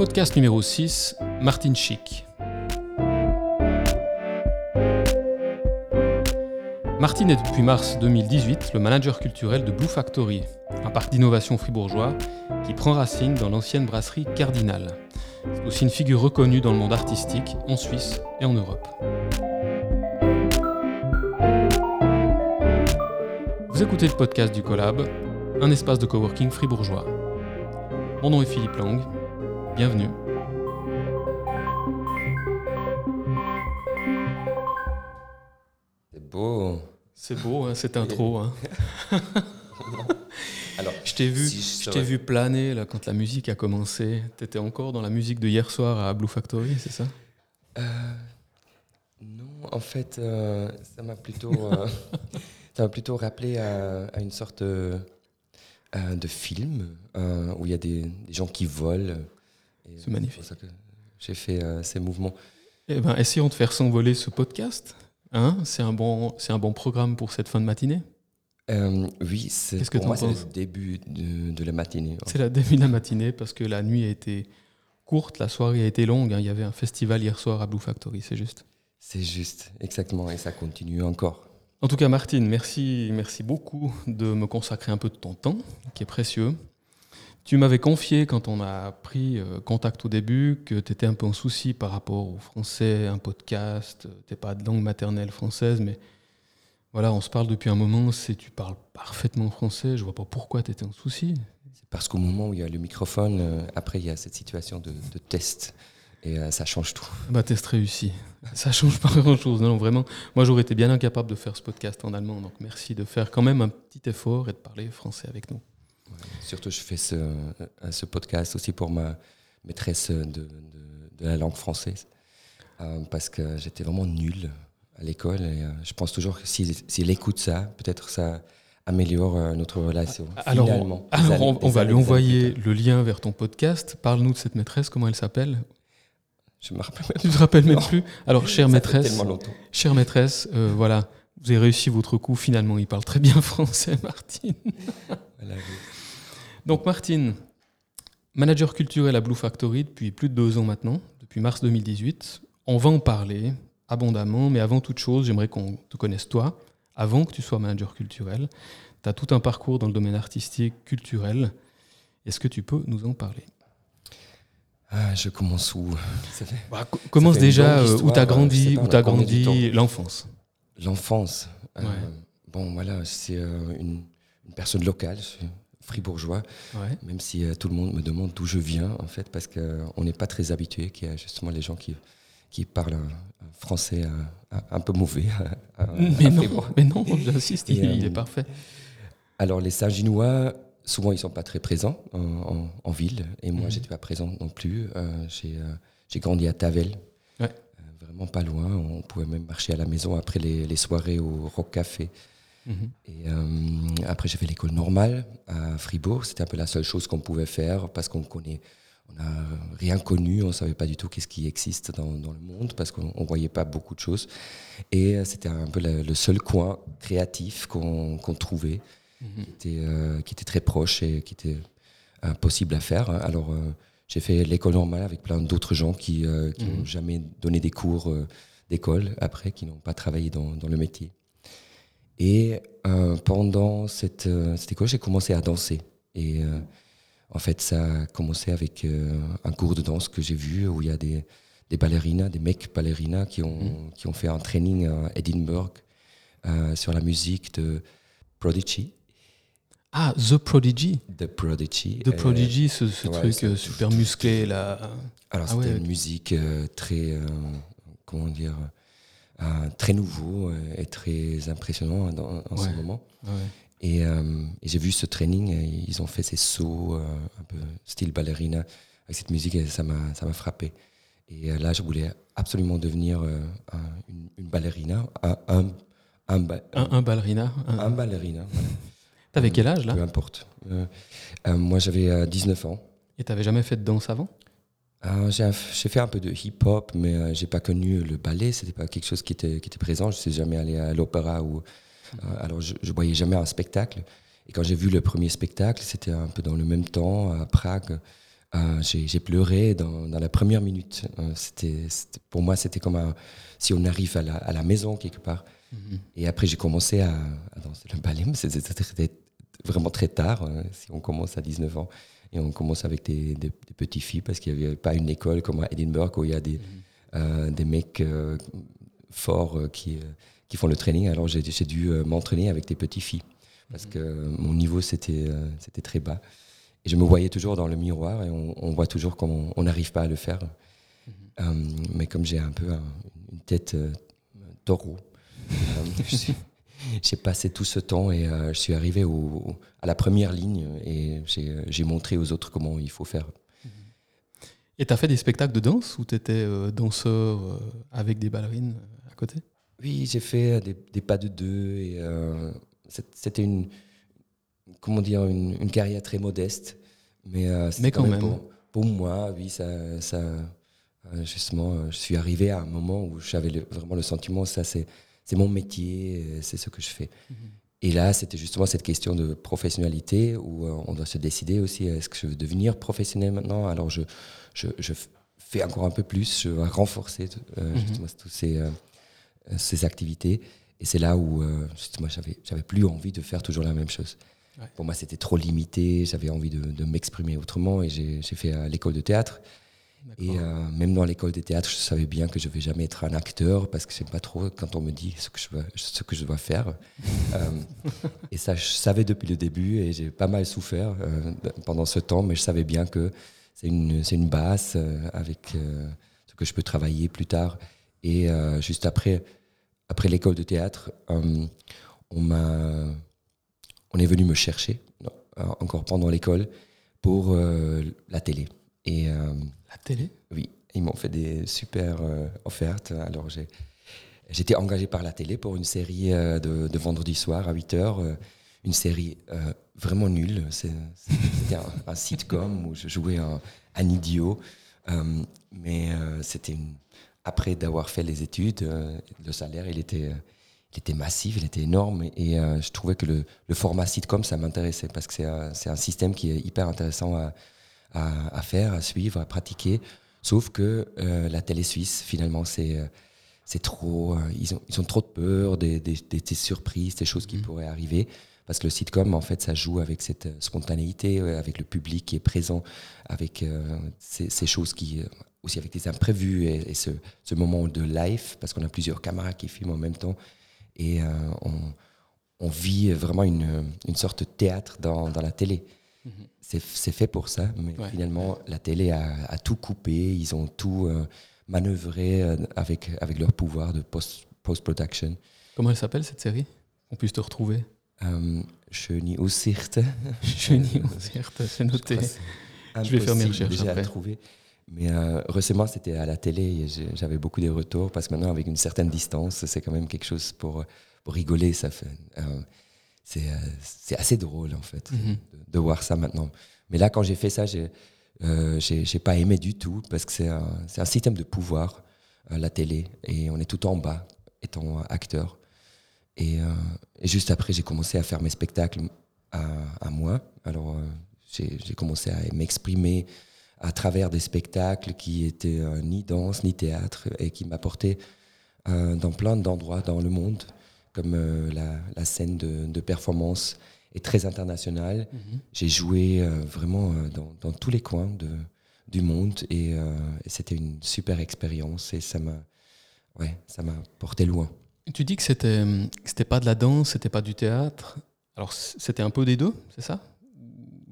Podcast numéro 6, Martine Chic. Martine est depuis mars 2018 le manager culturel de Blue Factory, un parc d'innovation fribourgeois qui prend racine dans l'ancienne brasserie Cardinal. C'est aussi une figure reconnue dans le monde artistique en Suisse et en Europe. Vous écoutez le podcast du Collab, un espace de coworking fribourgeois. Mon nom est Philippe Lang. Bienvenue. C'est beau. C'est beau, hein, cette intro. Hein. Alors, je t'ai vu, je, vu planer là, quand la musique a commencé. Tu étais encore dans la musique de hier soir à Blue Factory, c'est ça? Euh, Non, en fait, euh, ça m'a plutôt, euh, ça m'a plutôt rappelé à, une sorte de film où il y a des, gens qui volent. C'est magnifique. j'ai fait ces mouvements. Eh ben, essayons de faire s'envoler ce podcast. Hein c'est un bon, c'est un bon programme pour cette fin de matinée. Euh, oui, c'est pour moi, c'est le début de, la matinée. C'est le début de la matinée parce que la nuit a été courte, la soirée a été longue. Hein. Il y avait un festival hier soir à Blue Factory, c'est juste. C'est juste, exactement, et ça continue encore. En tout cas, Martine, merci, merci beaucoup de me consacrer un peu de ton temps, qui est précieux. Tu m'avais confié quand on a pris euh, contact au début que tu étais un peu en souci par rapport au français, un podcast, tu n'es pas de langue maternelle française, mais voilà, on se parle depuis un moment, c'est tu parles parfaitement français, je vois pas pourquoi tu étais en souci. C'est parce qu'au moment où il y a le microphone, euh, après il y a cette situation de, test. Et euh, ça change tout. Bah, test réussi. Ça change pas grand-chose. Non, vraiment. Moi, j'aurais été bien incapable de faire ce podcast en allemand. Donc, merci de faire quand même un petit effort et de parler français avec nous. Surtout, je fais ce, euh, ce, podcast aussi pour ma maîtresse de, de, de la langue française. parce que j'étais vraiment nul à l'école. Et euh, je pense toujours que s'il si, écoute ça, peut-être ça améliore euh, notre relation. Alors, on, va lui envoyer le lien vers ton podcast. Parle-nous de cette maîtresse, comment elle s'appelle? Je me rappelle Tu te rappelles même plus? Alors, chère maîtresse, chère maîtresse, euh, voilà, vous avez réussi votre coup. Finalement, il parle très bien français, Martine. Donc, Martine, manager culturel à Blue Factory depuis plus de deux ans maintenant, depuis mars 2018. On va en parler abondamment, mais avant toute chose, j'aimerais qu'on te connaisse toi, avant que tu sois manager culturel. Tu as tout un parcours dans le domaine artistique, culturel. Est-ce que tu peux nous en parler? Ah, Je commence où? Bah, Commence déjà euh, où tu as grandi, où as grandi l'enfance. L'enfance. Euh, bon, voilà, c'est euh, une, personne locale, fribourgeois, même si tout le monde me demande d'où je viens, en fait, parce qu'on n'est pas très habitué, qu'il y a justement les gens qui qui parle un, français un, peu mauvais. mais, non, mais, non, j'insiste, il, est euh, parfait. Alors, les Saint-Ginois, souvent, ils ne sont pas très présents en, ville. Et moi, mhm. je n'étais pas présent non plus. Euh, euh, j'ai grandi à Tavel, vraiment pas loin. On pouvait même marcher à la maison après les, soirées au Rock Café. Et après, j'ai fait l'école normale à Fribourg. C'était un peu la seule chose qu'on pouvait faire parce qu'on connaît on n'a rien connu, on ne savait pas du tout qu'est-ce qui existe dans, le monde parce qu'on ne voyait pas beaucoup de choses. Et euh, c'était un peu le, seul coin créatif qu'on trouvait, mhm. euh, qui, était, très proche et qui était impossible à faire. Alors euh, j'ai fait l'école normale avec plein d'autres gens qui n'ont mhm. jamais donné des cours d'école après, qui n'ont pas travaillé dans, le métier. Et pendant cette, cette école, j'ai commencé à danser. Et en fait, ça a commencé avec euh, un cours de danse que j'ai vu où il y a des, des ballerinas, des mecs ballerinas qui ont, mhm. qui ont fait un training à Edinburgh euh, sur la musique de Prodigy. Ah, The Prodigy The Prodigy. The Prodigy, ce, truc euh, super musclé là. Alors ah c'était une musique très, comment dire, très nouveau et très impressionnant en ce moment. Ouais. Euh, et, j'ai vu ce training, et ils ont fait ces sauts euh, un peu style ballerina avec cette musique et ça m'a, ça m'a frappé. Et euh, là, je voulais absolument devenir une, ballerina, un, un, un, ballerina. Un, ballerina, voilà. T'avais quel âge là? Peu importe. moi, j'avais 19 ans. Et t'avais jamais fait de danse avant? J'ai, fait un peu de hip-hop, mais j'ai pas connu le ballet. C'était pas quelque chose qui était, qui était présent. Je suis jamais allé à l'opéra ou euh, alors, je ne voyais jamais un spectacle. Et quand j'ai vu le premier spectacle, c'était un peu dans le même temps, à Prague, j'ai pleuré dans, dans, la première minute. c'était pour moi, c'était comme si on arrive à la, à la maison quelque part. Mhm. Et après, j'ai commencé à, danser le ballet. C'était vraiment très tard, si on commence à 19 ans. Et on commence avec des, des, petites filles parce qu'il n'y avait pas une école comme à Edinburgh où il y a des, mhm. euh, des mecs euh, forts euh, qui, qui font le training. Alors j'ai dû m'entraîner avec des petites filles parce mhm. que mon niveau c'était c'était très bas. Et je me voyais toujours dans le miroir et on, voit toujours comment on n'arrive pas à le faire. Mhm. mais comme j'ai un peu une tête taureau, j'ai passé tout ce temps et euh, je suis arrivé au, à la première ligne et j'ai montré aux autres comment il faut faire. Et tu as fait des spectacles de danse ou tu étais euh, danseur euh, avec des ballerines à côté? Oui, j'ai fait des, pas de deux et c'était une, comment dire, une, carrière très modeste. Mais, mais quand, même. Pour, moi, oui, ça, ça justement, je suis arrivé à un moment où j'avais vraiment le sentiment, ça c'est c'est mon métier, euh, c'est ce que je fais. Mhm. Et là, c'était justement cette question de professionnalité où euh, on doit se décider aussi est-ce que je veux devenir professionnel maintenant? Alors je, je, je, fais encore un peu plus, je vais renforcer euh, mhm. justement toutes ces, ces activités. Et c'est là où justement j'avais, j'avais plus envie de faire toujours la même chose. Pour moi, c'était trop limité, j'avais envie de, de m'exprimer autrement et j'ai, j'ai fait l'école de théâtre. Et euh, même dans l'école des théâtres, je savais bien que je ne vais jamais être un acteur parce que je n'aime pas trop quand on me dit ce que je dois, ce que je dois faire. Euh, et ça, je savais depuis le début et j'ai pas mal souffert euh, pendant ce temps, mais je savais bien que c'est une, une base avec ce que je peux travailler plus tard. Et juste après, après l'école de théâtre, on, m'a, on est venu me chercher, encore pendant l'école, pour la télé. Et la télé Oui, ils m'ont fait des super euh, offertes. Alors j'ai J'étais engagé par la télé pour une série euh, de, vendredi soir à 8h, euh, une série vraiment nulle. C'était un, sitcom où je jouais un, un idiot. mais c'était après d'avoir fait les études, le salaire, il était, il était massif, il était énorme. Et, je trouvais que le, le format sitcom, ça m'intéressait parce que c'est un, un, système qui est hyper intéressant à, à, faire, à suivre, à pratiquer. Sauf que euh, la télé suisse, finalement, c'est euh, c'est trop. Euh, ils, ont, ils ont trop de peur des, des, des, surprises, des choses qui mhm. pourraient arriver. Parce que le sitcom, en fait, ça joue avec cette spontanéité, avec le public qui est présent, avec ces, ces, choses qui. aussi avec des imprévus et, ce, ce, moment de live, parce qu'on a plusieurs caméras qui filment en même temps. Et on, on, vit vraiment une, une sorte de théâtre dans, dans la télé. Mhm c'est fait pour ça, mais finalement, la télé a, tout coupé, ils ont tout euh, manœuvré euh, avec, avec leur pouvoir de post-production. Comment elle s'appelle cette série? On puisse te retrouver euh. Chenille au Cirte, c'est noté. Je, vais faire mes recherches après. à trouver. Mais récemment, c'était à la télé et j'avais beaucoup de retours parce que maintenant, avec une certaine distance, c'est quand même quelque chose pour, pour rigoler. Ça fait, euh, c'est assez drôle en fait mhm. de, voir ça maintenant. Mais là, quand j'ai fait ça, j'ai euh, j'ai pas aimé du tout parce que c'est un, un, système de pouvoir, euh, la télé, et on est tout en bas étant acteur. Et, et juste après, j'ai commencé à faire mes spectacles à, à moi. Alors, j'ai commencé à m'exprimer à travers des spectacles qui étaient ni danse ni théâtre et qui m'apportaient dans plein d'endroits dans le monde comme euh, la, scène de, performance est très internationale. Mhm. J'ai joué euh, vraiment euh, dans, tous les coins de, du monde et, c'était une super expérience et ça m'a ouais, ça porté loin. Tu dis que c'était c'était pas de la danse, c'était pas du théâtre. Alors c'était un peu des deux, c'est ça?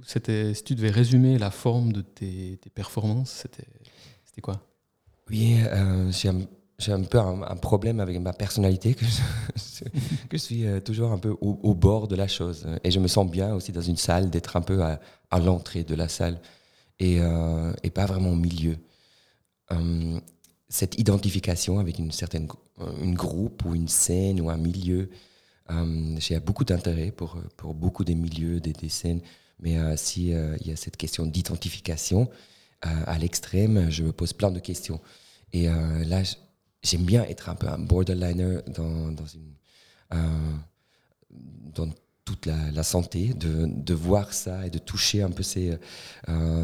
C'était si tu devais résumer la forme de tes, tes performances, c'était quoi? Oui, j'ai j'ai un peu un, problème avec ma personnalité, que je, suis euh, toujours un peu au, bord de la chose. Et je me sens bien aussi dans une salle, d'être un peu à, l'entrée de la salle et, euh, et, pas vraiment au milieu. Euh, cette identification avec une certaine une groupe ou une scène ou un milieu, j'ai beaucoup d'intérêt pour, pour beaucoup des milieux, des, des scènes. Mais si il y a cette question d'identification à l'extrême, je me pose plein de questions. Et là, j'aime bien être un peu un borderliner dans, euh, toute la, santé, de, voir ça et de toucher un peu ces,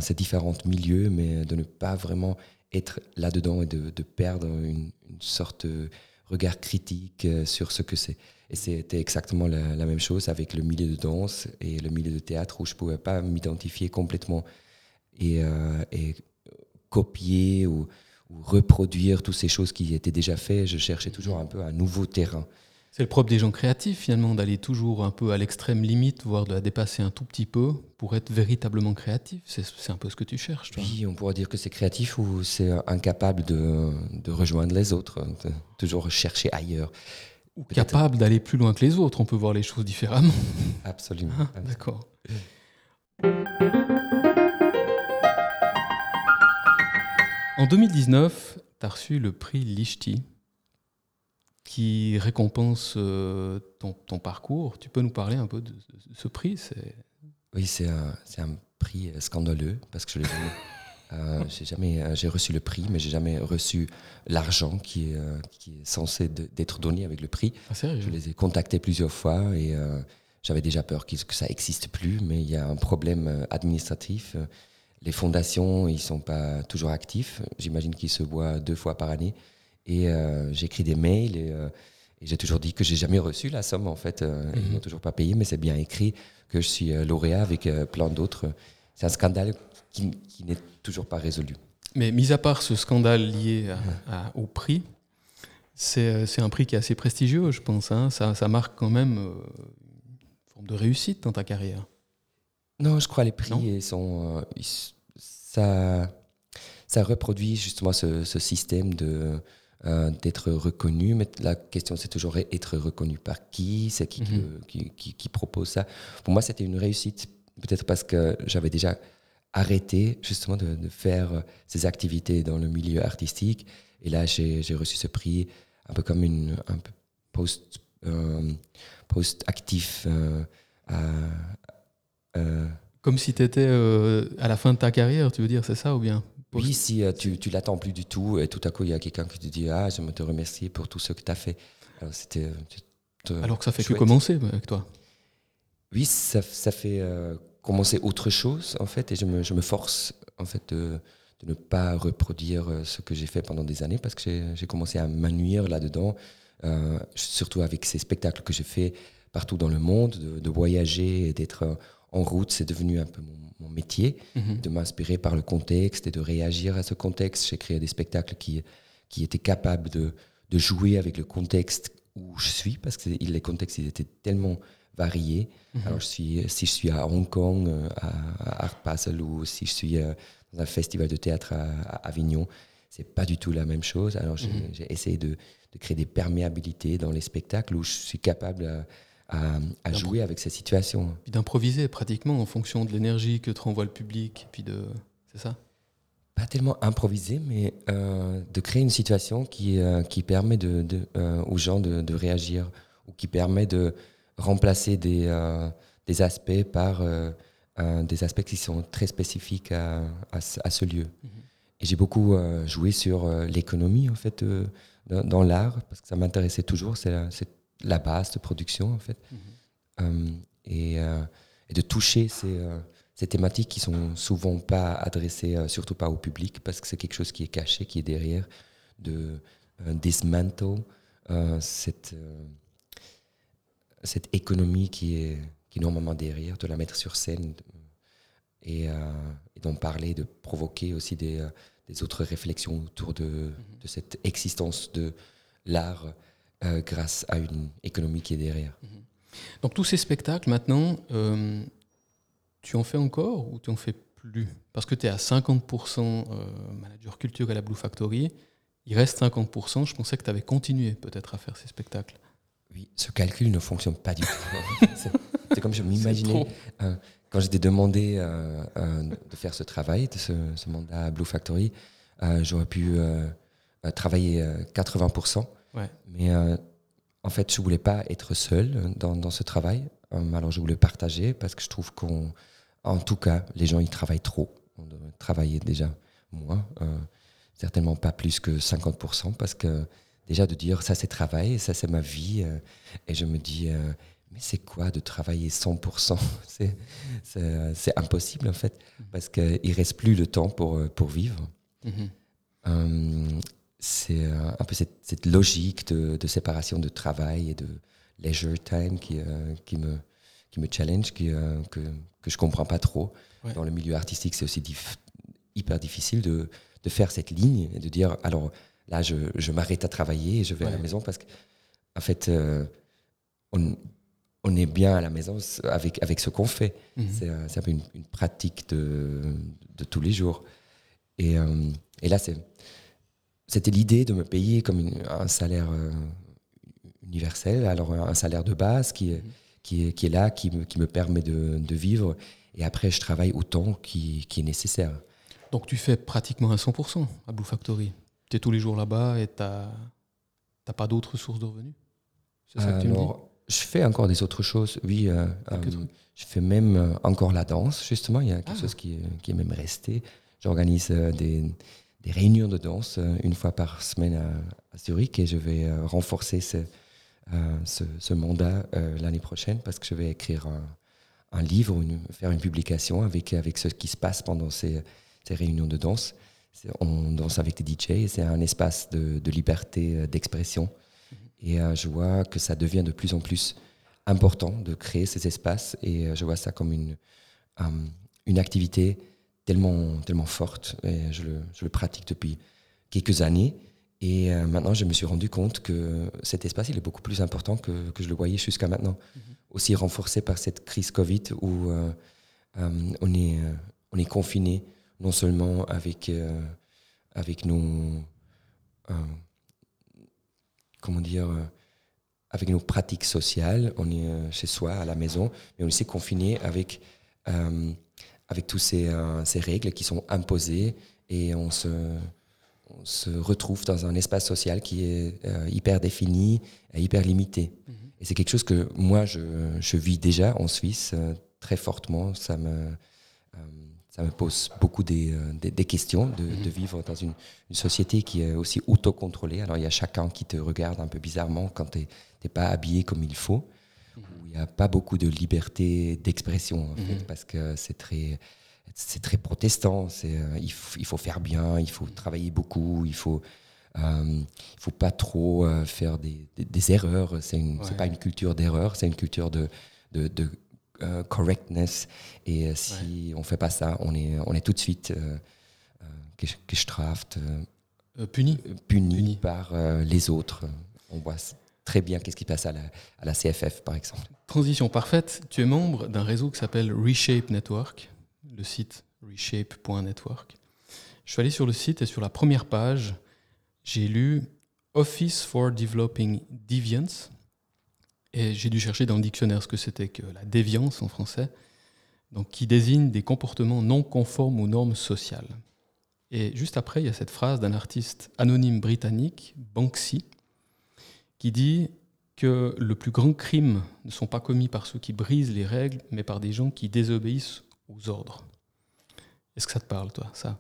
ces différents milieux, mais de ne pas vraiment être là-dedans et de, perdre une, sorte de regard critique sur ce que c'est. Et c'était exactement la, même chose avec le milieu de danse et le milieu de théâtre où je ne pouvais pas m'identifier complètement et, et copier ou, reproduire toutes ces choses qui étaient déjà faites. Je cherchais toujours un peu un nouveau terrain. C'est le propre des gens créatifs finalement d'aller toujours un peu à l'extrême limite, voire de la dépasser un tout petit peu pour être véritablement créatif. C'est un peu ce que tu cherches. Toi. Oui, on pourrait dire que c'est créatif ou c'est incapable de, de, rejoindre les autres, de toujours chercher ailleurs. Ou capable d'aller plus loin que les autres, on peut voir les choses différemment. Absolument. Ah, d'accord. En 2019, tu as reçu le prix Lichti, qui récompense euh, ton, parcours. Tu peux nous parler un peu de, ce prix Oui, c'est un, un, prix scandaleux parce que je l'ai euh, j'ai jamais euh, j'ai reçu le prix, mais j'ai jamais reçu l'argent qui est, qui est censé d'être donné avec le prix. Ah, je les ai contactés plusieurs fois et j'avais déjà peur que ça n'existe plus, mais il y a un problème administratif les fondations, ils sont pas toujours actifs. J'imagine qu'ils se voient deux fois par année. Et euh, j'écris des mails euh, et, j'ai toujours dit que j'ai jamais reçu la somme en fait. Euh, ils mhm. n'ont toujours pas payé, mais c'est bien écrit que je suis lauréat avec plein d'autres. C'est un scandale qui, n'est toujours pas résolu. Mais mis à part ce scandale lié au prix, c'est un prix qui est assez prestigieux, je pense. Hein. Ça, ça, marque quand même une forme de réussite dans ta carrière. Non, je crois les prix sont, ça, ça reproduit justement ce, système de euh, d'être reconnu. Mais la question, c'est toujours être reconnu par qui C'est qui, mhm. qui, qui, propose ça Pour moi, c'était une réussite, peut-être parce que j'avais déjà arrêté justement de, faire ces activités dans le milieu artistique. Et là, j'ai reçu ce prix un peu comme une un peu post, euh, post actif. Euh, comme si tu étais euh, à la fin de ta carrière, tu veux dire, c'est ça ou bien? Oui, si euh, tu, tu l'attends plus du tout et tout à coup il y a quelqu'un qui te dit Ah, je me te remercier pour tout ce que tu as fait. Alors, c'était, euh, Alors que ça fait que commencer avec toi. Oui, ça, ça fait commencer autre chose en fait et je me, je me force en fait de, de, ne pas reproduire ce que j'ai fait pendant des années parce que j'ai, commencé à m'ennuyer là-dedans, surtout avec ces spectacles que j'ai fait partout dans le monde, de, de voyager et d'être en route, c'est devenu un peu mon, métier, mhm. de m'inspirer par le contexte et de réagir à ce contexte. J'ai créé des spectacles qui, qui étaient capables de, de jouer avec le contexte où je suis, parce que les contextes ils étaient tellement variés. Mhm. Alors, je suis, si je suis à Hong Kong, euh, à, Art Basel, ou si je suis euh, dans un festival de théâtre à, Avignon, c'est pas du tout la même chose. Alors, j'ai mhm. essayé de, de, créer des perméabilités dans les spectacles où je suis capable à, à, jouer avec ces situations. d'improviser pratiquement en fonction de l'énergie que te renvoie le public, puis de, c'est ça? Pas tellement improviser, mais euh, de créer une situation qui, euh, qui permet de, euh, aux gens de, réagir ou qui permet de remplacer des, des aspects par des aspects qui sont très spécifiques à, à, ce lieu. Mhm. Et j'ai beaucoup joué sur l'économie en fait dans, dans l'art parce que ça m'intéressait toujours. C'est la base de production, en fait. Mhm. Euh, et, euh, et, de toucher ces, euh, ces, thématiques qui sont souvent pas adressées, surtout pas au public, parce que c'est quelque chose qui est caché, qui est derrière, de dismantle cette, cette économie qui est, qui est normalement derrière, de la mettre sur scène et, et d'en parler, de provoquer aussi des, des autres réflexions autour de, mhm. de cette existence de l'art euh, grâce à une économie qui est derrière. Mhm. Donc tous ces spectacles, maintenant, euh, tu en fais encore ou tu en fais plus? Parce que tu es à 50% euh, manager culture à la Blue Factory. Il reste 50%. Je pensais que tu avais continué peut-être à faire ces spectacles. Oui, ce calcul ne fonctionne pas du tout. c'est comme je m'imaginais quand j'étais demandé de faire ce travail, de ce, ce mandat à Blue Factory. J'aurais pu travailler 80%. Mais euh, en fait, je voulais pas être seul dans, dans ce travail. Euh, alors, je voulais partager parce que je trouve qu'en en tout cas, les gens, ils travaillent trop. On devrait travailler déjà moins, euh, certainement pas plus que 50%, parce que déjà de dire ça c'est travail, ça c'est ma vie, et je me dis, mais c'est quoi de travailler 100% C'est impossible en fait, mhm. parce qu'il ne reste plus le temps pour, pour vivre. Mhm. Euh, c'est un peu cette, logique de, séparation de travail et de leisure time qui, qui, me, qui me challenge, qui, que, que je comprends pas trop. Dans le milieu artistique, c'est aussi hyper difficile de, de, faire cette ligne et de dire alors là, je, je m'arrête à travailler et je vais à la maison parce que, en fait, euh, on, on, est bien à la maison avec, avec ce qu'on fait. Euh, c'est un peu une, pratique de, de, tous les jours. Et, euh, et là, c'était l'idée de me payer comme un salaire universel, alors un salaire de base qui, mhm qui est, qui est là, qui me, qui me permet de, de, vivre. Et après, je travaille autant qui, qui est nécessaire. Donc tu fais pratiquement à 100% à Blue Factory. Tu es tous les jours là-bas et tu n'as pas d'autres sources de revenus? C'est ça que tu me dis je fais encore des autres choses, oui. Euh, euh, je fais même euh, encore la danse, justement. Il y a quelque ah. chose qui, qui, est même resté. J'organise des, des, réunions de danse une fois par semaine à, Zurich et je vais renforcer ce, euh, ce, mandat euh, l'année prochaine parce que je vais écrire un, livre, faire une publication avec, avec ce qui se passe pendant ces, ces réunions de danse. On danse avec des DJ c'est un espace de, liberté euh, d'expression. Et je vois que ça devient de plus en plus important de créer ces espaces et je vois ça comme une, une activité tellement, tellement forte et je le, je le pratique depuis quelques années. Et euh, maintenant, je me suis rendu compte que cet espace, il est beaucoup plus important que, que je le voyais jusqu'à maintenant. Mhm. Aussi renforcé par cette crise Covid où euh, euh, on est, on est confiné, non seulement avec, avec nos... comment dire avec nos pratiques sociales, on est chez soi, à la maison, mais on est confiné avec, avec toutes ces, ces règles qui sont imposées et on se on se retrouve dans un espace social qui est euh, hyper défini et hyper limité. Mhm. Et c'est quelque chose que moi, je, je vis déjà en Suisse euh, très fortement. Ça me, euh, ça me pose beaucoup des, des, questions de, mhm. de, vivre dans une, une, société qui est aussi autocontrôlée. Alors, il y a chacun qui te regarde un peu bizarrement quand tu n'es pas habillé comme il faut. Mhm. Il n'y a pas beaucoup de liberté d'expression, en fait, parce que c'est très c'est très protestant. C'est, euh, il, faut faire bien, il faut travailler beaucoup, il faut, euh, il faut pas trop euh, faire des, des, erreurs. C'est une, pas une culture d'erreur, c'est une culture de, de, de correctness. Et si on fait pas ça, on est, on est tout de suite gestraft, puni. puni, puni, par les autres. On voit très bien qu'est-ce qui passe à la, CFF, par exemple. Transition parfaite. Tu es membre d'un réseau qui s'appelle Reshape Network le site reshape.network. Je suis allé sur le site et sur la première page, j'ai lu Office for Developing Deviance. Et j'ai dû chercher dans le dictionnaire ce que c'était que la déviance en français, donc qui désigne des comportements non conformes aux normes sociales. Et juste après, il y a cette phrase d'un artiste anonyme britannique, Banksy, qui dit que le plus grand crime ne sont pas commis par ceux qui brisent les règles, mais par des gens qui désobéissent aux ordres. Est-ce que ça te parle, toi, ça?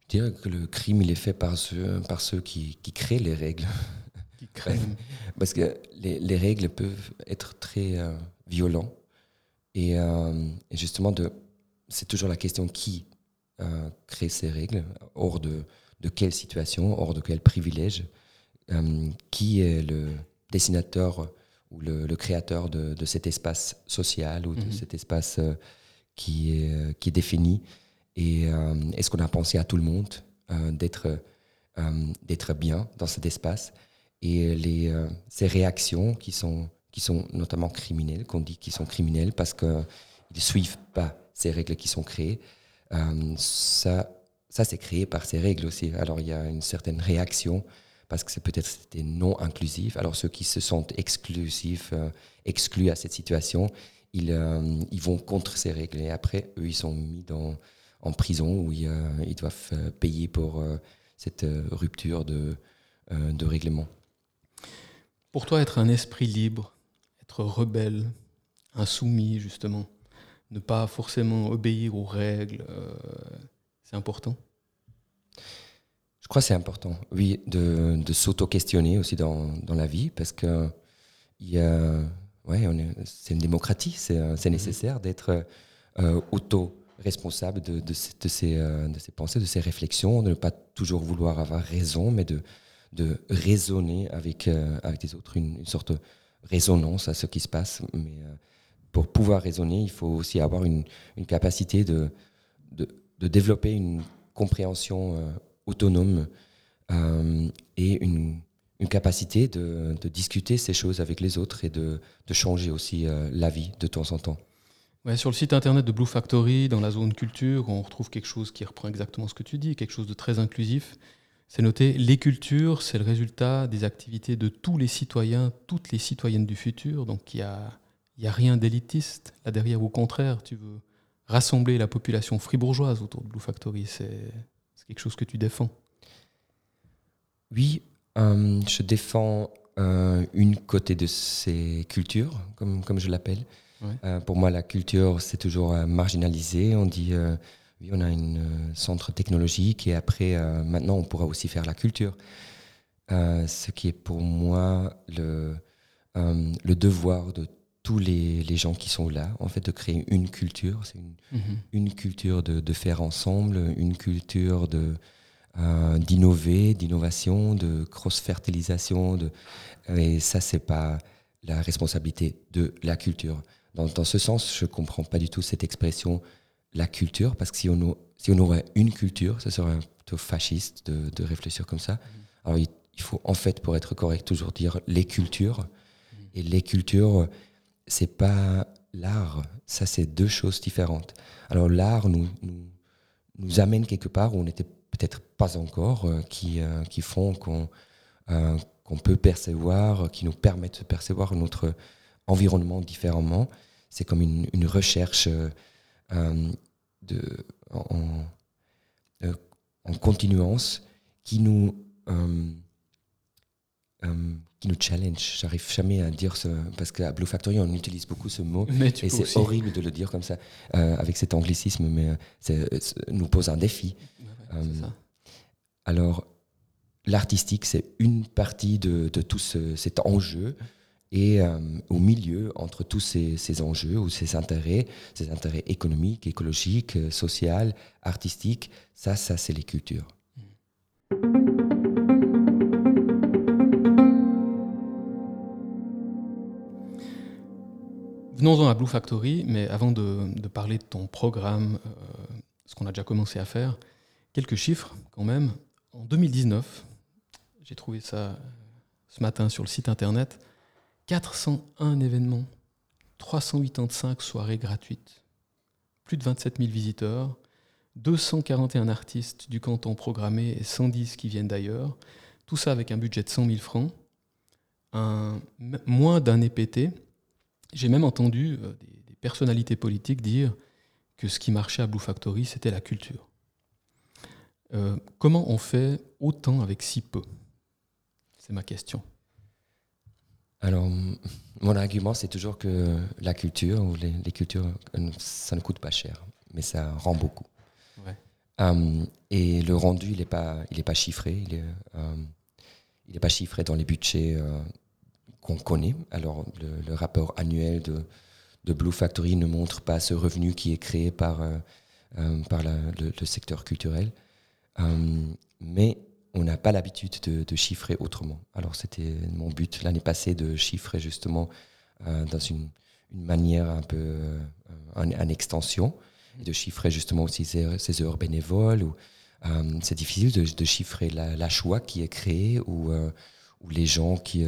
Je dirais que le crime, il est fait par ceux, par ceux qui, qui créent les règles. Qui créent. Parce que les, les, règles peuvent être très euh, violents. Et, euh, et, justement, de, c'est toujours la question qui euh, crée ces règles, hors de, de quelle situation, hors de quel privilège, qui est le dessinateur ou le, créateur de, cet espace social ou de mhm. cet espace euh, qui, est, euh, qui est défini. Et euh, est-ce qu'on a pensé à tout le monde d'être d'être bien dans cet espace? Et les, ces réactions qui sont, qui sont notamment criminelles, qu'on dit qui sont criminelles parce qu'ils ne suivent pas ces règles qui sont créées, ça, ça c'est créé par ces règles aussi. Alors il y a une certaine réaction parce que c'est peut-être c'était non inclusif. Alors ceux qui se sentent exclusifs, euh, exclus à cette situation, ils, euh, ils vont contre ces règles. Et après, eux, ils sont mis en prison où ils, euh, doivent payer pour cette rupture de règlement. Pour toi, être un esprit libre, être rebelle, insoumis justement, ne pas forcément obéir aux règles, c'est important? Je crois que c'est important, oui, de, de s'auto-questionner aussi dans, dans, la vie, parce que ouais, c'est une démocratie, c'est mhm. nécessaire d'être auto-responsable de, de, ces, de ces pensées, de ces réflexions, de ne pas toujours vouloir avoir raison, mais de, de raisonner avec, avec les autres, une, sorte de résonance à ce qui se passe. Mais pour pouvoir raisonner, il faut aussi avoir une, une capacité de, de, de, développer une compréhension euh, autonome euh, et une, capacité de, discuter ces choses avec les autres et de, changer aussi euh, la vie de temps en temps. Ouais, sur le site internet de Blue Factory, dans la zone culture, on retrouve quelque chose qui reprend exactement ce que tu dis, quelque chose de très inclusif. C'est noté, les cultures, c'est le résultat des activités de tous les citoyens, toutes les citoyennes du futur. Donc il y a n'y a rien d'élitiste là derrière. Au contraire, tu veux rassembler la population fribourgeoise autour de Blue Factory. Quelque chose que tu défends. Oui, euh, je défends euh, une côté de ces cultures, comme, comme je l'appelle. Euh, pour moi, la culture, c'est toujours marginalisé. On dit, oui, on a un centre technologique et après, maintenant, on pourra aussi faire la culture. ce qui est pour moi le, le devoir de tous les, les, gens qui sont là, en fait, de créer une culture. C'est une, mhm. une, culture de, de, faire ensemble, une culture de euh, d'innover, d'innovation, de cross-fertilisation. De, et ça, c'est pas la responsabilité de la culture. Dans, dans ce sens, je comprends pas du tout cette expression la culture, parce que si on, si on aurait une culture, ça serait plutôt fasciste de, de réfléchir comme ça. Mhm. Alors, il, il, faut, en fait, pour être correct, toujours dire les cultures. Mhm. Et les cultures, c'est pas l'art, ça c'est deux choses différentes. Alors l'art nous, nous, amène quelque part où on n'était peut-être pas encore, euh, qui, euh, qui font qu'on euh, qu'on peut percevoir, qui nous permettent de percevoir notre environnement différemment. C'est comme une, une recherche de, en, en continuance qui nous qui nous challenge. J'arrive jamais à dire ce parce qu'à Blue Factory on utilise beaucoup ce mot et c'est horrible de le dire comme ça euh, avec cet anglicisme, mais euh, c'est, euh, nous pose un défi. alors l'artistique c'est une partie de, de tout ce, cet enjeu et au milieu entre tous ces, ces, enjeux ou ces intérêts, ces intérêts économiques, écologiques, sociaux, artistiques, ça, ça c'est les cultures. Venons-en à Blue Factory, mais avant de, parler de ton programme, euh, ce qu'on a déjà commencé à faire, quelques chiffres quand même. En 2019, j'ai trouvé ça euh, ce matin sur le site internet, 401 événements, 385 soirées gratuites, plus de 27 000 visiteurs, 241 artistes du canton programmé et 110 qui viennent d'ailleurs, tout ça avec un budget de 100 000 francs, un, moins d'un EPT, j'ai même entendu euh, des, personnalités politiques dire que ce qui marchait à Blue Factory, c'était la culture. Euh, comment on fait autant avec si peu? C'est ma question. Alors, mon argument, c'est toujours que la culture, ou les, cultures, ça ne coûte pas cher, mais ça rend beaucoup. Euh, et le rendu, il n'est pas, il pas chiffré. Il n'est est pas chiffré dans les budgets qu'on connaît. Alors, le, rapport annuel de, de, Blue Factory ne montre pas ce revenu qui est créé par, euh, euh, par le, secteur culturel. Euh, mais on n'a pas l'habitude de, chiffrer autrement. Alors, c'était mon but l'année passée de chiffrer justement dans une, une, manière un peu en, extension, et de chiffrer justement aussi ces, heures bénévoles. Ou, c'est difficile de, chiffrer la, la, choix qui est créée ou, ou les gens qui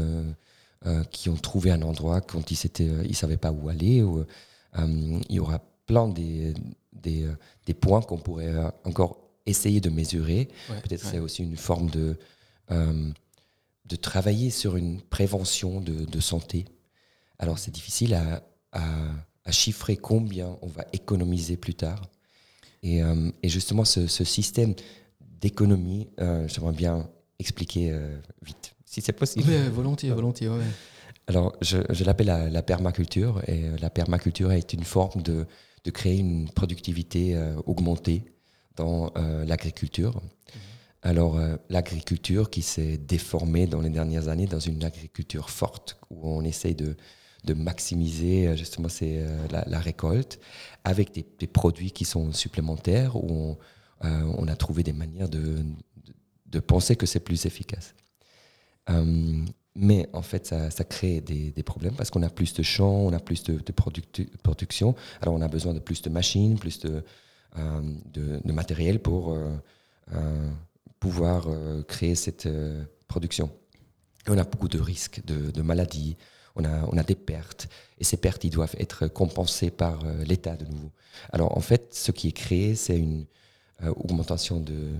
qui ont trouvé un endroit quand ils ne euh, savaient pas où aller. Ou, euh, il y aura plein des, des, des points qu'on pourrait encore essayer de mesurer. Peut-être c'est aussi une forme de, de travailler sur une prévention de, de santé. Alors c'est difficile à, à, chiffrer combien on va économiser plus tard. Et, et justement, ce, ce système d'économie, j'aimerais bien expliquer vite si c'est possible. Oui, volontiers, volontiers. Ouais. Alors, je, je l'appelle la, permaculture, et euh, la permaculture est une forme de, de créer une productivité euh, augmentée dans euh, l'agriculture. Alors, l'agriculture qui s'est déformée dans les dernières années dans une agriculture forte, où on essaye de, de maximiser justement c'est la, récolte avec des, produits qui sont supplémentaires, où on, on a trouvé des manières de, de penser que c'est plus efficace. Euh, mais en fait, ça, crée des, problèmes parce qu'on a plus de champs, on a plus de, production. Alors, on a besoin de plus de machines, plus de, euh, matériel pour euh, pouvoir créer cette production. on a beaucoup de risques de, maladies, on a, on a des pertes. Et ces pertes, ils doivent être compensées par l'État de nouveau. Alors, en fait, ce qui est créé, c'est une augmentation de,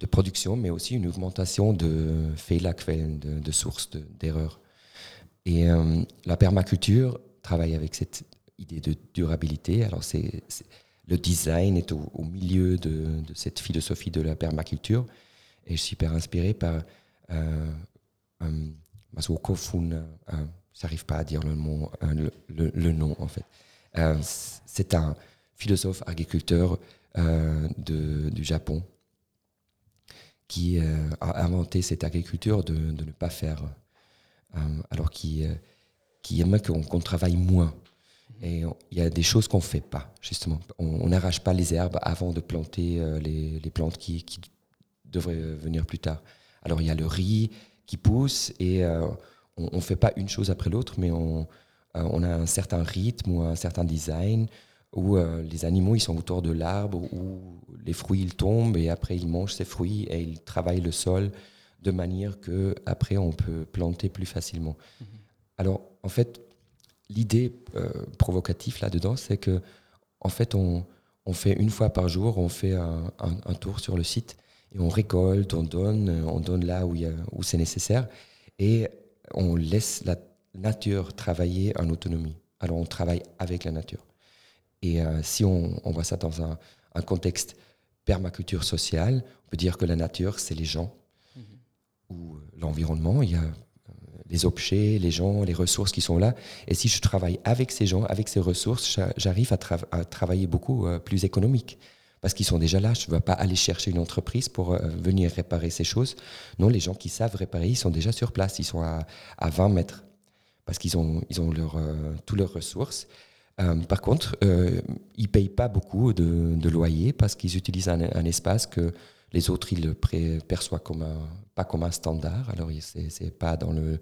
de production, mais aussi une augmentation de Fehlerquellen, de, de sources d'erreurs. et euh, la permaculture travaille avec cette idée de durabilité. Alors, c'est, le design est au, milieu de, cette philosophie de la permaculture. Et je suis hyper inspiré par euh, euh, Masuo Kofun. Euh, J'arrive pas à dire le, mot, euh, le, nom, en fait. c'est un philosophe agriculteur du Japon qui euh, a inventé cette agriculture de, ne pas faire, euh, alors qui, euh, qui aime qu'on travaille moins. Et il y a des choses qu'on ne fait pas, justement. On n'arrache pas les herbes avant de planter les, les, plantes qui, qui, devraient venir plus tard. Alors il y a le riz qui pousse et on ne fait pas une chose après l'autre, mais on, on, a un certain rythme ou un certain design où euh, les animaux ils sont autour de l'arbre, les fruits ils tombent et après ils mangent ces fruits et ils travaillent le sol de manière que après on peut planter plus facilement. Mhm. Alors en fait, l'idée euh, provocative là-dedans, c'est que en fait on, on, fait une fois par jour, on fait un, un, tour sur le site et on récolte, on donne, on donne là où, où c'est nécessaire et on laisse la nature travailler en autonomie. Alors on travaille avec la nature. Et euh, si on, voit ça dans un, contexte permaculture sociale, on peut dire que la nature, c'est les gens mhm. ou euh, l'environnement. Il y a euh, les objets, les gens, les ressources qui sont là. Et si je travaille avec ces gens, avec ces ressources, j'arrive à, travailler beaucoup plus économique. Parce qu'ils sont déjà là. Je ne vais pas aller chercher une entreprise pour venir réparer ces choses. Non, les gens qui savent réparer, ils sont déjà sur place. Ils sont à, 20 mètres. Parce qu'ils ont, ils ont leur, toutes leurs ressources. Euh, par contre, euh, ils ne payent pas beaucoup de, loyer parce qu'ils utilisent un, espace que les autres ils le perçoivent comme un, pas comme un standard. Alors, ce n'est pas dans le,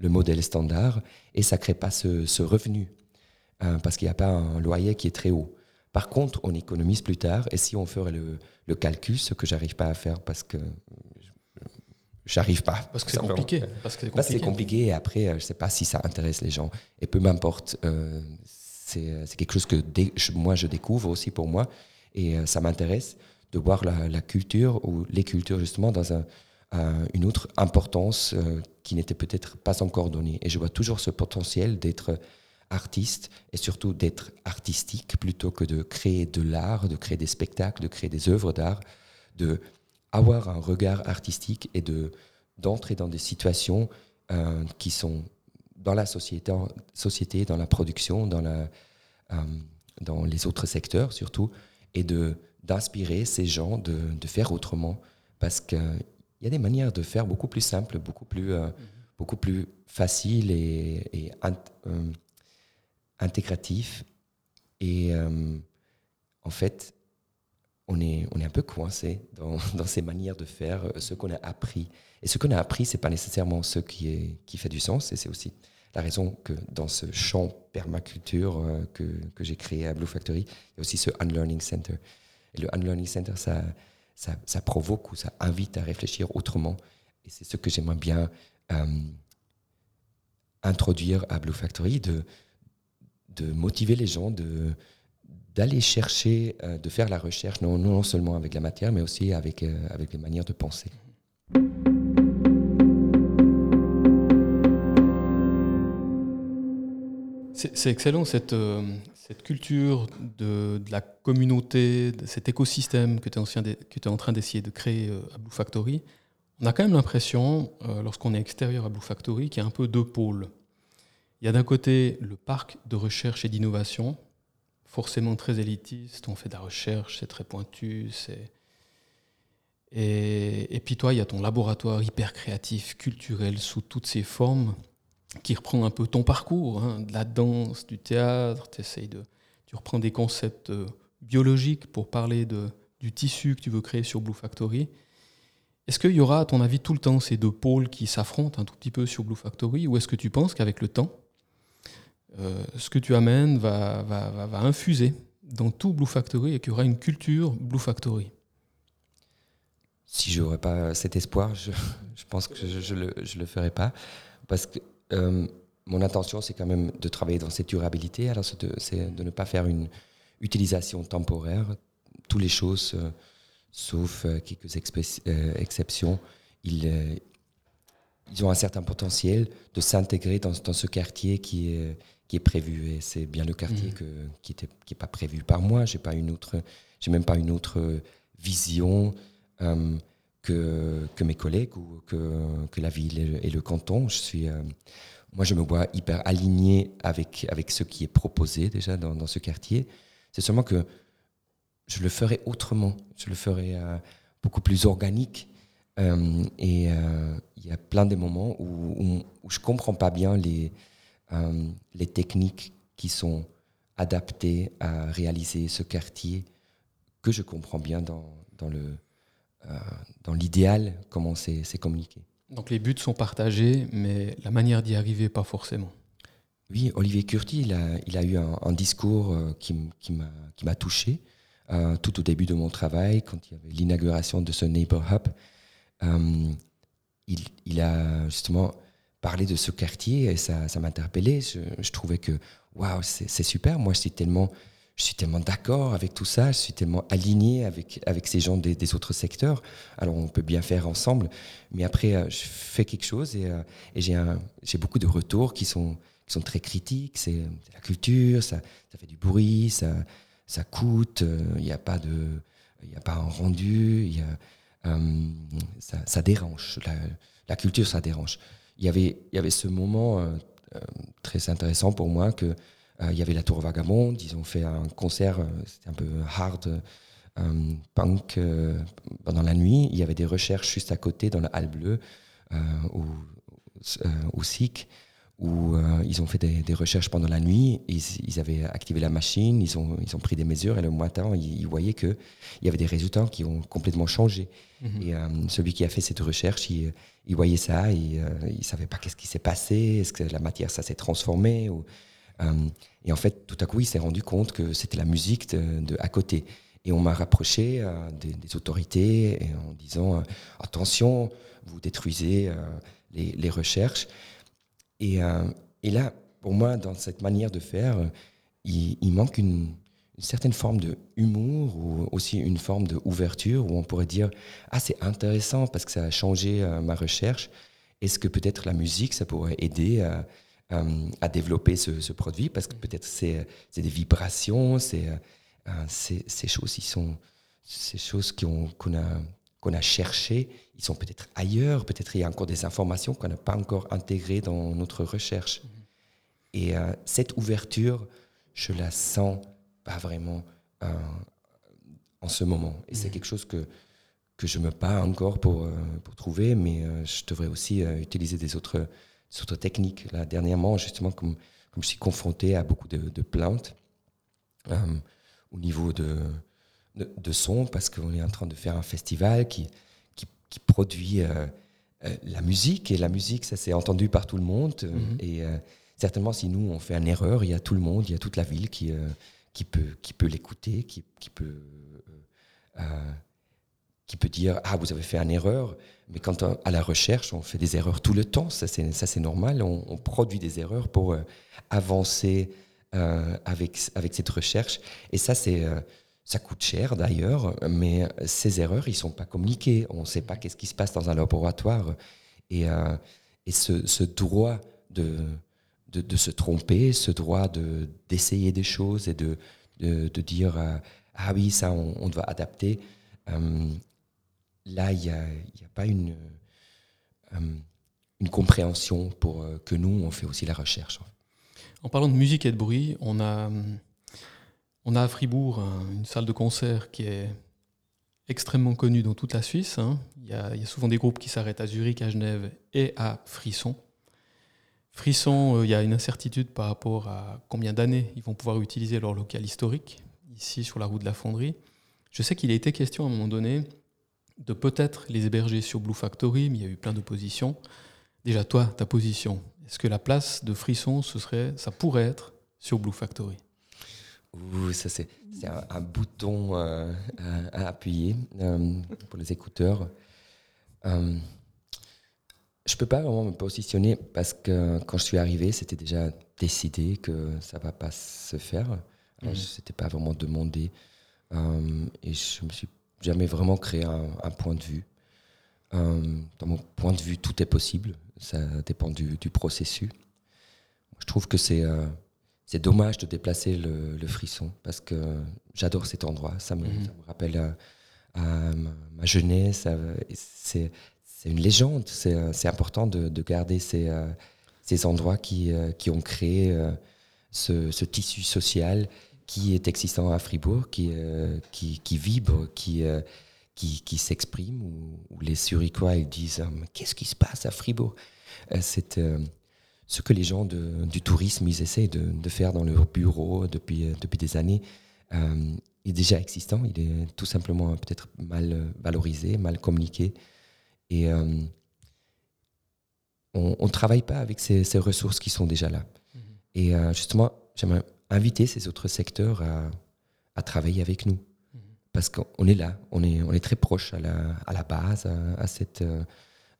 modèle standard et ça ne crée pas ce, revenu euh, parce qu'il n'y a pas un loyer qui est très haut. Par contre, on économise plus tard et si on ferait le, calcul, ce que j'arrive pas à faire parce que j'arrive pas. Parce que c'est compliqué. Parce que c'est compliqué. et après, je ne sais pas si ça intéresse les gens. Et peu m'importe. Euh, c'est quelque chose que moi je découvre aussi pour moi et euh, ça m'intéresse de voir la, culture ou les cultures justement dans un, une autre importance euh, qui n'était peut-être pas encore donnée. Et je vois toujours ce potentiel d'être artiste et surtout d'être artistique plutôt que de créer de l'art, de créer des spectacles, de créer des œuvres d'art, de avoir un regard artistique et de d'entrer dans des situations qui sont dans la société, société dans la production, dans, la, euh, dans les autres secteurs surtout, et de, d'inspirer ces gens de, de faire autrement. Parce qu'il y a des manières de faire beaucoup plus simples, beaucoup plus, euh, beaucoup plus faciles et, et euh, intégratifs. Et en fait, on est, on est un peu coincé dans, dans, ces manières de faire ce qu'on a appris. Et ce qu'on a appris, ce n'est pas nécessairement ce qui, est, qui fait du sens, et c'est aussi la raison que dans ce champ permaculture euh, que, que j'ai créé à Blue Factory, il y a aussi ce Unlearning Center. Et le Unlearning Center, ça, ça, ça provoque ou ça invite à réfléchir autrement. Et c'est ce que j'aimerais bien euh, introduire à Blue Factory, de, de motiver les gens, de, d'aller chercher, euh, de faire la recherche, non, non seulement avec la matière, mais aussi avec, avec les manières de penser. C'est excellent cette, euh, culture de, la communauté, de cet écosystème que tu es, en train d'essayer de créer euh, à Blue Factory. On a quand même l'impression, euh, lorsqu'on est extérieur à Blue Factory, qu'il y a un peu deux pôles. Il y a d'un côté le parc de recherche et d'innovation, forcément très élitiste, on fait de la recherche, c'est très pointu, c'est... Et, puis toi, il y a ton laboratoire hyper créatif, culturel, sous toutes ses formes, qui reprend un peu ton parcours, hein, de la danse, du théâtre, de, tu reprends des concepts euh, biologiques pour parler de, du tissu que tu veux créer sur Blue Factory. Est-ce qu'il y aura, à ton avis, tout le temps ces deux pôles qui s'affrontent un tout petit peu sur Blue Factory, ou est-ce que tu penses qu'avec le temps, euh, ce que tu amènes va, va, va, infuser dans tout Blue Factory et qu'il y aura une culture Blue Factory? Si je n'aurais pas cet espoir, je, pense que je ne le, le, ferais pas. Parce que euh, mon intention, c'est quand même de travailler dans cette durabilité. Alors, c'est de, ne pas faire une utilisation temporaire. Toutes les choses, euh, sauf euh, quelques exceptions, ils, ils ont un certain potentiel de s'intégrer dans, dans, ce quartier qui est, qui est prévu. Et c'est bien le quartier mmh. que, qui n'est qui pas prévu par moi. Je n'ai même pas une autre vision que, mes collègues ou que, la ville et le, canton. Je suis, euh, moi, je me vois hyper aligné avec, avec ce qui est proposé déjà dans, ce quartier. C'est seulement que je le ferai autrement, je le ferai euh, beaucoup plus organique. et il y a plein de moments où, je ne comprends pas bien les, les techniques qui sont adaptées à réaliser ce quartier que je comprends bien dans, dans le, euh, dans l'idéal, comment c'est communiqué. Donc les buts sont partagés, mais la manière d'y arriver, pas forcément. Oui, Olivier Curti, il a, il a eu un, discours euh, qui, qui m'a touché euh, tout au début de mon travail, quand il y avait l'inauguration de ce Neighbor Hub. il, il, a justement parlé de ce quartier et ça, ça m'a interpellé. Je, je, trouvais que, waouh, c'est super. Moi, je suis tellement je suis tellement d'accord avec tout ça, je suis tellement aligné avec, avec ces gens des, autres secteurs. Alors on peut bien faire ensemble, mais après euh, je fais quelque chose et, euh, et j'ai beaucoup de retours qui sont, qui sont très critiques. C'est la culture, ça, ça, fait du bruit, ça, ça coûte, euh, il n'y a pas a pas un rendu, y a, ça, dérange. La, la, culture, ça dérange. Il y avait, il y avait ce moment très intéressant pour moi que il y avait la Tour Vagabond, ils ont fait un concert, euh, c'était un peu hard, euh, punk pendant la nuit. Il y avait des recherches juste à côté dans la halle bleue, au, au SIC où ils ont fait des, recherches pendant la nuit, ils, avaient activé la machine, ils ont, ils ont pris des mesures et le matin, ils, voyaient qu'il y avait des résultats qui ont complètement changé. Mhm. Et celui qui a fait cette recherche, il, voyait ça, et, il ne savait pas qu'est-ce qui s'est passé, est-ce que la matière, ça s'est transformé ou, euh, et en fait, tout à coup, il s'est rendu compte que c'était la musique de, à côté. Et on m'a rapproché euh, des, autorités en disant euh, attention, vous détruisez les, recherches. Et, là, pour moi, dans cette manière de faire, il, manque une, certaine forme de humour ou aussi une forme d'ouverture où on pourrait dire ah c'est intéressant parce que ça a changé ma recherche. Est-ce que peut-être la musique ça pourrait aider à euh, à développer ce, produit parce que peut-être c'est des vibrations, c'est euh, ces choses qui sont ces choses qu'on a qu'on a cherché, ils sont peut-être ailleurs, peut-être il y a encore des informations qu'on n'a pas encore intégrées dans notre recherche. Mm-hmm. Et euh, cette ouverture, je la sens pas vraiment en ce moment. Et c'est mm-hmm. quelque chose que, que je me bats encore pour, pour trouver, mais je devrais aussi utiliser des autres surtout technique. Là, dernièrement, justement, comme, comme je suis confronté à beaucoup de, plaintes euh, au niveau de, de, son, parce qu'on est en train de faire un festival qui, qui, produit euh, euh, la musique, et la musique, ça s'est entendu par tout le monde. Mhm. Et certainement, si nous, on fait une erreur, il y a tout le monde, il y a toute la ville qui, qui peut, qui peut l'écouter, qui, qui, peut qui peut dire ah vous avez fait une erreur. Mais quand à la recherche on fait des erreurs tout le temps ça c'est ça c'est normal. On, produit des erreurs pour euh, avancer euh, avec avec cette recherche. Et ça c'est euh, ça coûte cher d'ailleurs. Mais ces erreurs ils sont pas communiquées on ne sait pas qu'est-ce qui se passe dans un laboratoire. Et et ce, droit de, de, se tromper ce droit de d'essayer des choses et de de, dire ah oui ça on, on doit adapter là, il n'y a, a, pas une, euh, une compréhension pour euh, que nous, on fait aussi la recherche. En parlant de musique et de bruit, on a, a à Fribourg une salle de concert qui est extrêmement connu dans toute la Suisse. Hein. Il, y a, souvent des groupes qui s'arrêtent à Zurich, à Genève et à Frisson. Frisson, euh, il y a une incertitude par rapport à combien d'années ils vont pouvoir utiliser leur local historique, ici sur la route de la fonderie. Je sais qu'il a été question à un moment donné de peut-être les héberger sur Blue Factory, mais il y a eu plein d'oppositions. Déjà, toi, ta position, est-ce que la place de Frisson, ce serait, ça pourrait être sur Blue Factory? Ouh, ça c'est un, bouton euh, à, appuyer euh, pour les écouteurs. Euh, je peux pas vraiment me positionner parce que quand je suis arrivé, c'était déjà décidé que ça va pas se faire. Ce mhm. n'était pas vraiment demandé et je me suis jamais vraiment créé un, point de vue. dans mon point de vue, tout est possible. Ça dépend du, du processus. Je trouve que c'est c'est dommage de déplacer le, frisson parce que j'adore cet endroit. Ça me, mhm. rappelle à, ma, jeunesse. C'est une légende. C'est important de, garder ces, euh, ces endroits qui, euh, qui, ont créé euh, ce, tissu social qui est existant à Fribourg, qui, qui, qui, vibre, qui, qui, qui s'exprime, où, les Zurichois ils disent Qu'est-ce qui se passe à Fribourg? C'est ce que les gens du tourisme ils essaient de, faire dans leur bureau depuis, euh, depuis des années euh, est déjà existant. Il est tout simplement peut-être mal valorisé, mal communiqué. Et euh, on ne travaille pas avec ces, ressources qui sont déjà là. Mhm. Et justement, j'aimerais inviter ces autres secteurs à, travailler avec nous. Mhm. Parce qu'on est là, on est, on est très proche à la, à la base, à, cette,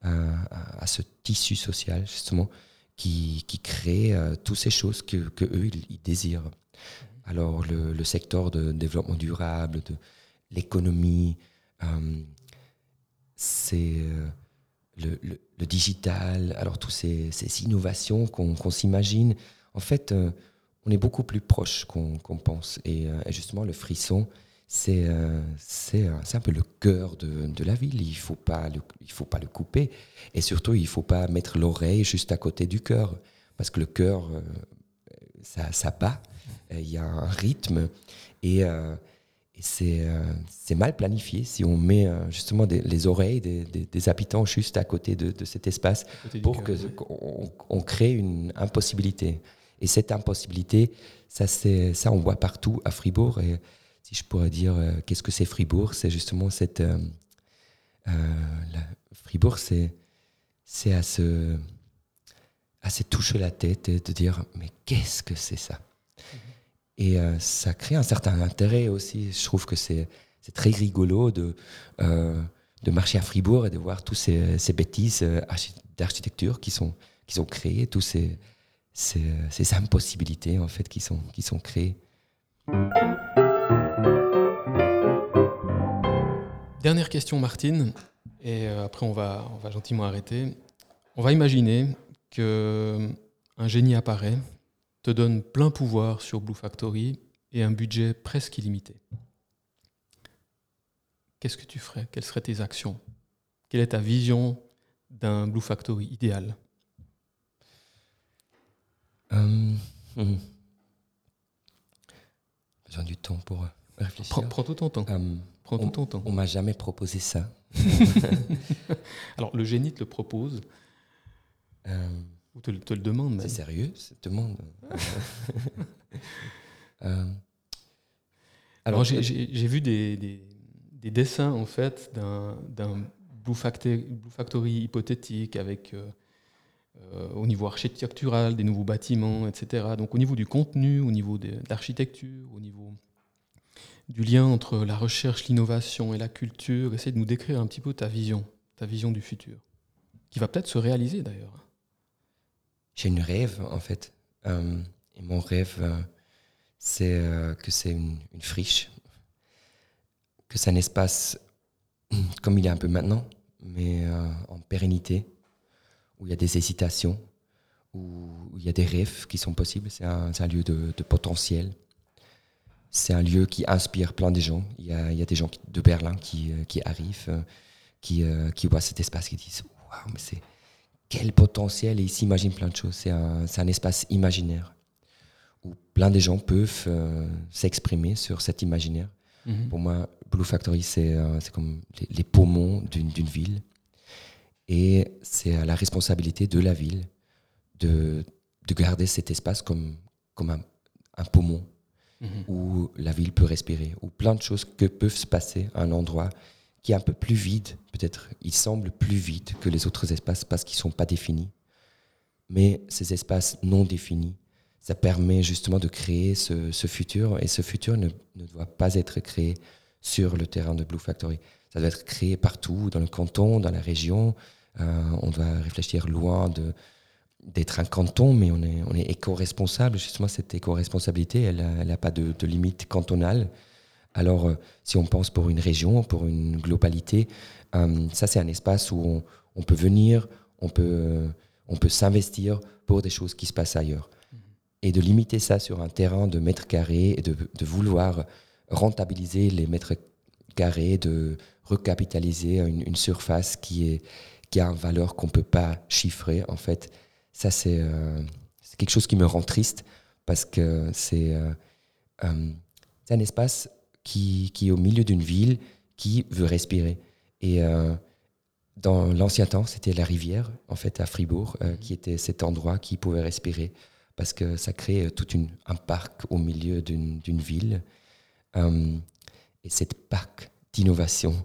à, ce tissu social, justement qui, qui créent euh, toutes ces choses que, que eux ils, désirent. Alors le, le, secteur de développement durable, de l'économie, euh, c'est euh, le, le, digital, alors toutes ces, ces innovations qu'on s'imagine. En fait, on est beaucoup plus proche qu'on pense. Et, et, justement, le frisson, c'est c'est un peu le cœur de, de la ville. Il ne faut, pas le, il faut pas le couper. Et surtout, il ne faut pas mettre l'oreille juste à côté du cœur. Parce que le cœur, ça, ça bat. Il y a un rythme. Et, et c'est mal planifié si on met justement les oreilles des, des, habitants juste à côté de, de cet espace pour qu'on on crée une impossibilité. Et cette impossibilité, ça, ça on voit partout à Fribourg. Et, si je pourrais dire euh, qu'est-ce que c'est Fribourg, c'est justement cette. Euh, euh, Fribourg, c'est, à se, à se toucher la tête et de dire mais qu'est-ce que c'est ça? Et ça crée un certain intérêt aussi. Je trouve que c'est, très rigolo de, de marcher à Fribourg et de voir toutes ces, ces bêtises d'architecture qui sont, qui sont créées, toutes ces, ces, ces, impossibilités en fait qui sont, créées. Dernière question, Martine, et euh, après on va, on va gentiment arrêter. On va imaginer qu'un euh, génie apparaît, te donne plein pouvoir sur Blue Factory et un budget presque illimité. Qu'est-ce que tu ferais? Quelles seraient tes actions? Quelle est ta vision d'un Blue Factory idéal? Euh, hmm. Besoin du temps pour réfléchir. Prends, tout ton temps. Prends on, tout ton temps. On m'a jamais proposé ça. Alors, le génie te le propose euh, Ou te, te, le demande C'est sérieux, cette demande euh, Alors, j'ai vu des, des, dessins, en fait, d'un Blue Factory, Blue Factory hypothétique avec... Euh, au niveau architectural, des nouveaux bâtiments, etc. Donc au niveau du contenu, au niveau de l'architecture, au niveau du lien entre la recherche, l'innovation et la culture. Essaye de nous décrire un petit peu ta vision, ta vision du futur, qui va peut-être se réaliser d'ailleurs. J'ai une rêve en fait. Euh, et mon rêve, euh, c'est euh, que c'est une, friche, que c'est un espace comme il est un peu maintenant, mais en pérennité, où il y a des hésitations, où, il y a des rêves qui sont possibles. C'est un, lieu de potentiel c'est un lieu qui inspire plein de gens. Il y a, des gens de Berlin qui, euh, arrivent, euh, qui, euh, qui voient cet espace, qui disent Waouh, mais c'est quel potentiel Et ils s'imaginent plein de choses. C'est un, espace imaginaire où plein de gens peuvent s'exprimer sur cet imaginaire. Mhm. Pour moi, Blue Factory, c'est comme les, poumons d'une ville. Et c'est à la responsabilité de la ville de, de garder cet espace comme, comme un, un poumon mhm. où la ville peut respirer, où plein de choses que peuvent se passer à un endroit qui est un peu plus vide, peut-être il semble plus vide que les autres espaces parce qu'ils ne sont pas définis. Mais ces espaces non définis, ça permet justement de créer ce, ce futur, et ce futur ne, ne, doit pas être créé sur le terrain de Blue Factory. Ça doit être créé partout, dans le canton, dans la région. Euh, on doit réfléchir loin de, d'être un canton, mais on est, on est éco-responsable. Justement, cette éco-responsabilité, elle n'a pas de, limite cantonale. Alors, euh, si on pense pour une région, pour une globalité, euh, ça, c'est un espace où on, peut venir, on peut, on peut s'investir pour des choses qui se passent ailleurs. Et de limiter ça sur un terrain de mètres carrés et de, de vouloir rentabiliser les mètres carrés, de recapitaliser une surface qui, est, qui a une valeur qu'on ne peut pas chiffrer, en fait, ça, euh, c'est quelque chose qui me rend triste parce que c'est euh, euh, un espace qui, qui, est au milieu d'une ville qui veut respirer. Et dans l'ancien temps, c'était la rivière, en fait, à Fribourg, qui était cet endroit qui pouvait respirer parce que ça crée tout une, un parc au milieu d'une ville. et cette parc d'innovation,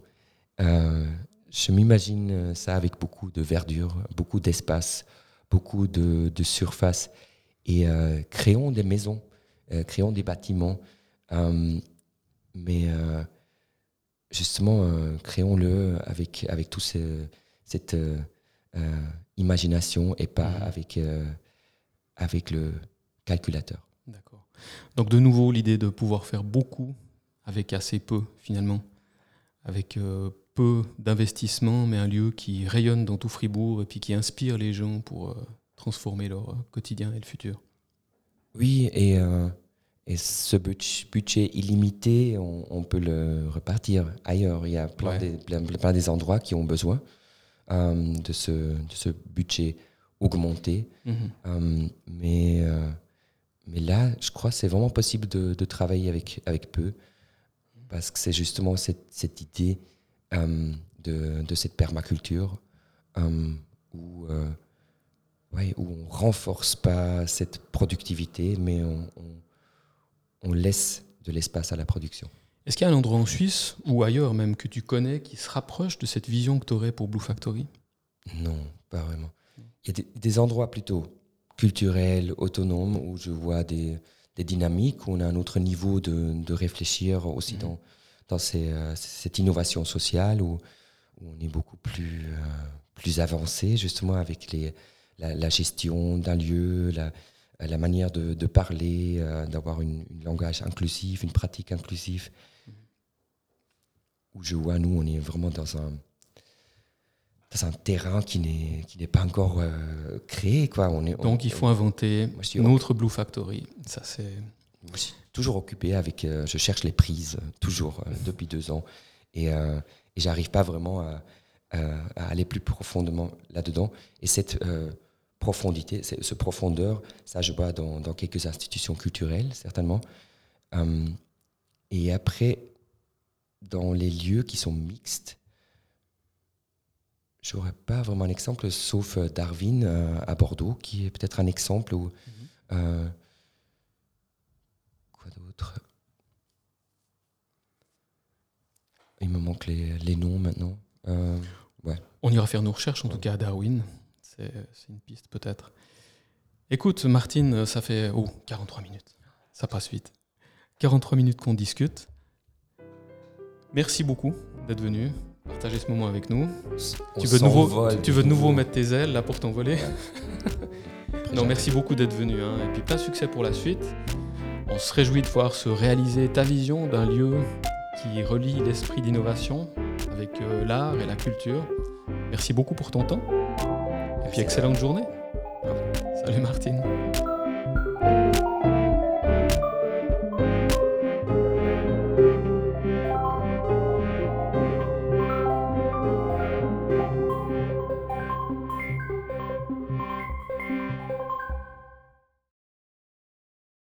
je m'imagine ça avec beaucoup de verdure, beaucoup d'espace, beaucoup de, de surface et euh, créons des maisons, euh, créons des bâtiments, euh, mais justement créons-le avec, avec toute cette imagination et pas mhm. avec, avec le calculateur. D'accord. Donc de nouveau l'idée de pouvoir faire beaucoup avec assez peu finalement, avec peu d'investissement, mais un lieu qui rayonne dans tout Fribourg et puis qui inspire les gens pour euh, transformer leur euh, quotidien et le futur. Oui, et, euh, et ce budget illimité, on, peut le repartir ailleurs. Il y a plein, des, plein, des endroits qui ont besoin de, ce, de ce budget augmenté. Mhm. mais, mais là, je crois que c'est vraiment possible de, de, travailler avec, avec peu, parce que c'est justement cette, cette idée de, de, cette permaculture euh, où, euh, ouais, où on renforce pas cette productivité, mais on, on, laisse de l'espace à la production. Est-ce qu'il y a un endroit en Suisse ou ailleurs même que tu connais qui se rapproche de cette vision que tu aurais pour Blue Factory? Non, pas vraiment. Il y a des, endroits plutôt culturels, autonomes, où je vois des, des, dynamiques, où on a un autre niveau de, de réfléchir aussi mhm. dans dans euh, cette innovation sociale où, on est beaucoup plus, euh, plus avancé justement avec les, la, gestion d'un lieu, la, la, manière de, de parler, euh, d'avoir une, langage inclusif, une pratique inclusive. Où je vois, nous, on est vraiment dans un, dans un terrain qui n'est, pas encore créé. Quoi. On est, Donc il faut inventer une autre Blue Factory. Ça, c'est toujours occupé avec. Euh, je cherche les prises, toujours, euh, depuis deux ans. Et, euh, et j'arrive pas vraiment à, aller plus profondément là-dedans. Et cette profondité, ce profondeur, ça, je vois dans, dans quelques institutions culturelles, certainement. et après, dans les lieux qui sont mixtes, j'aurais pas vraiment un exemple, sauf Darwin à Bordeaux, qui est peut-être un exemple où. Il me manque les, noms maintenant. Euh, ouais. On ira faire nos recherches, en tout cas à Darwin. C'est une piste peut-être. Écoute, Martine, ça fait oh, 43 minutes. Ça passe vite. 43 minutes qu'on discute. Merci beaucoup d'être venu partager ce moment avec nous. tu veux, de nouveau, tu veux de nouveau mettre tes ailes là pour t'envoler Non, merci beaucoup d'être venu. Hein. Et puis pas de succès pour la suite. On se réjouit de voir se réaliser ta vision d'un lieu qui relie l'esprit d'innovation avec euh, l'art et la culture. Merci beaucoup pour ton temps. Et puis excellente journée. Salut Martine.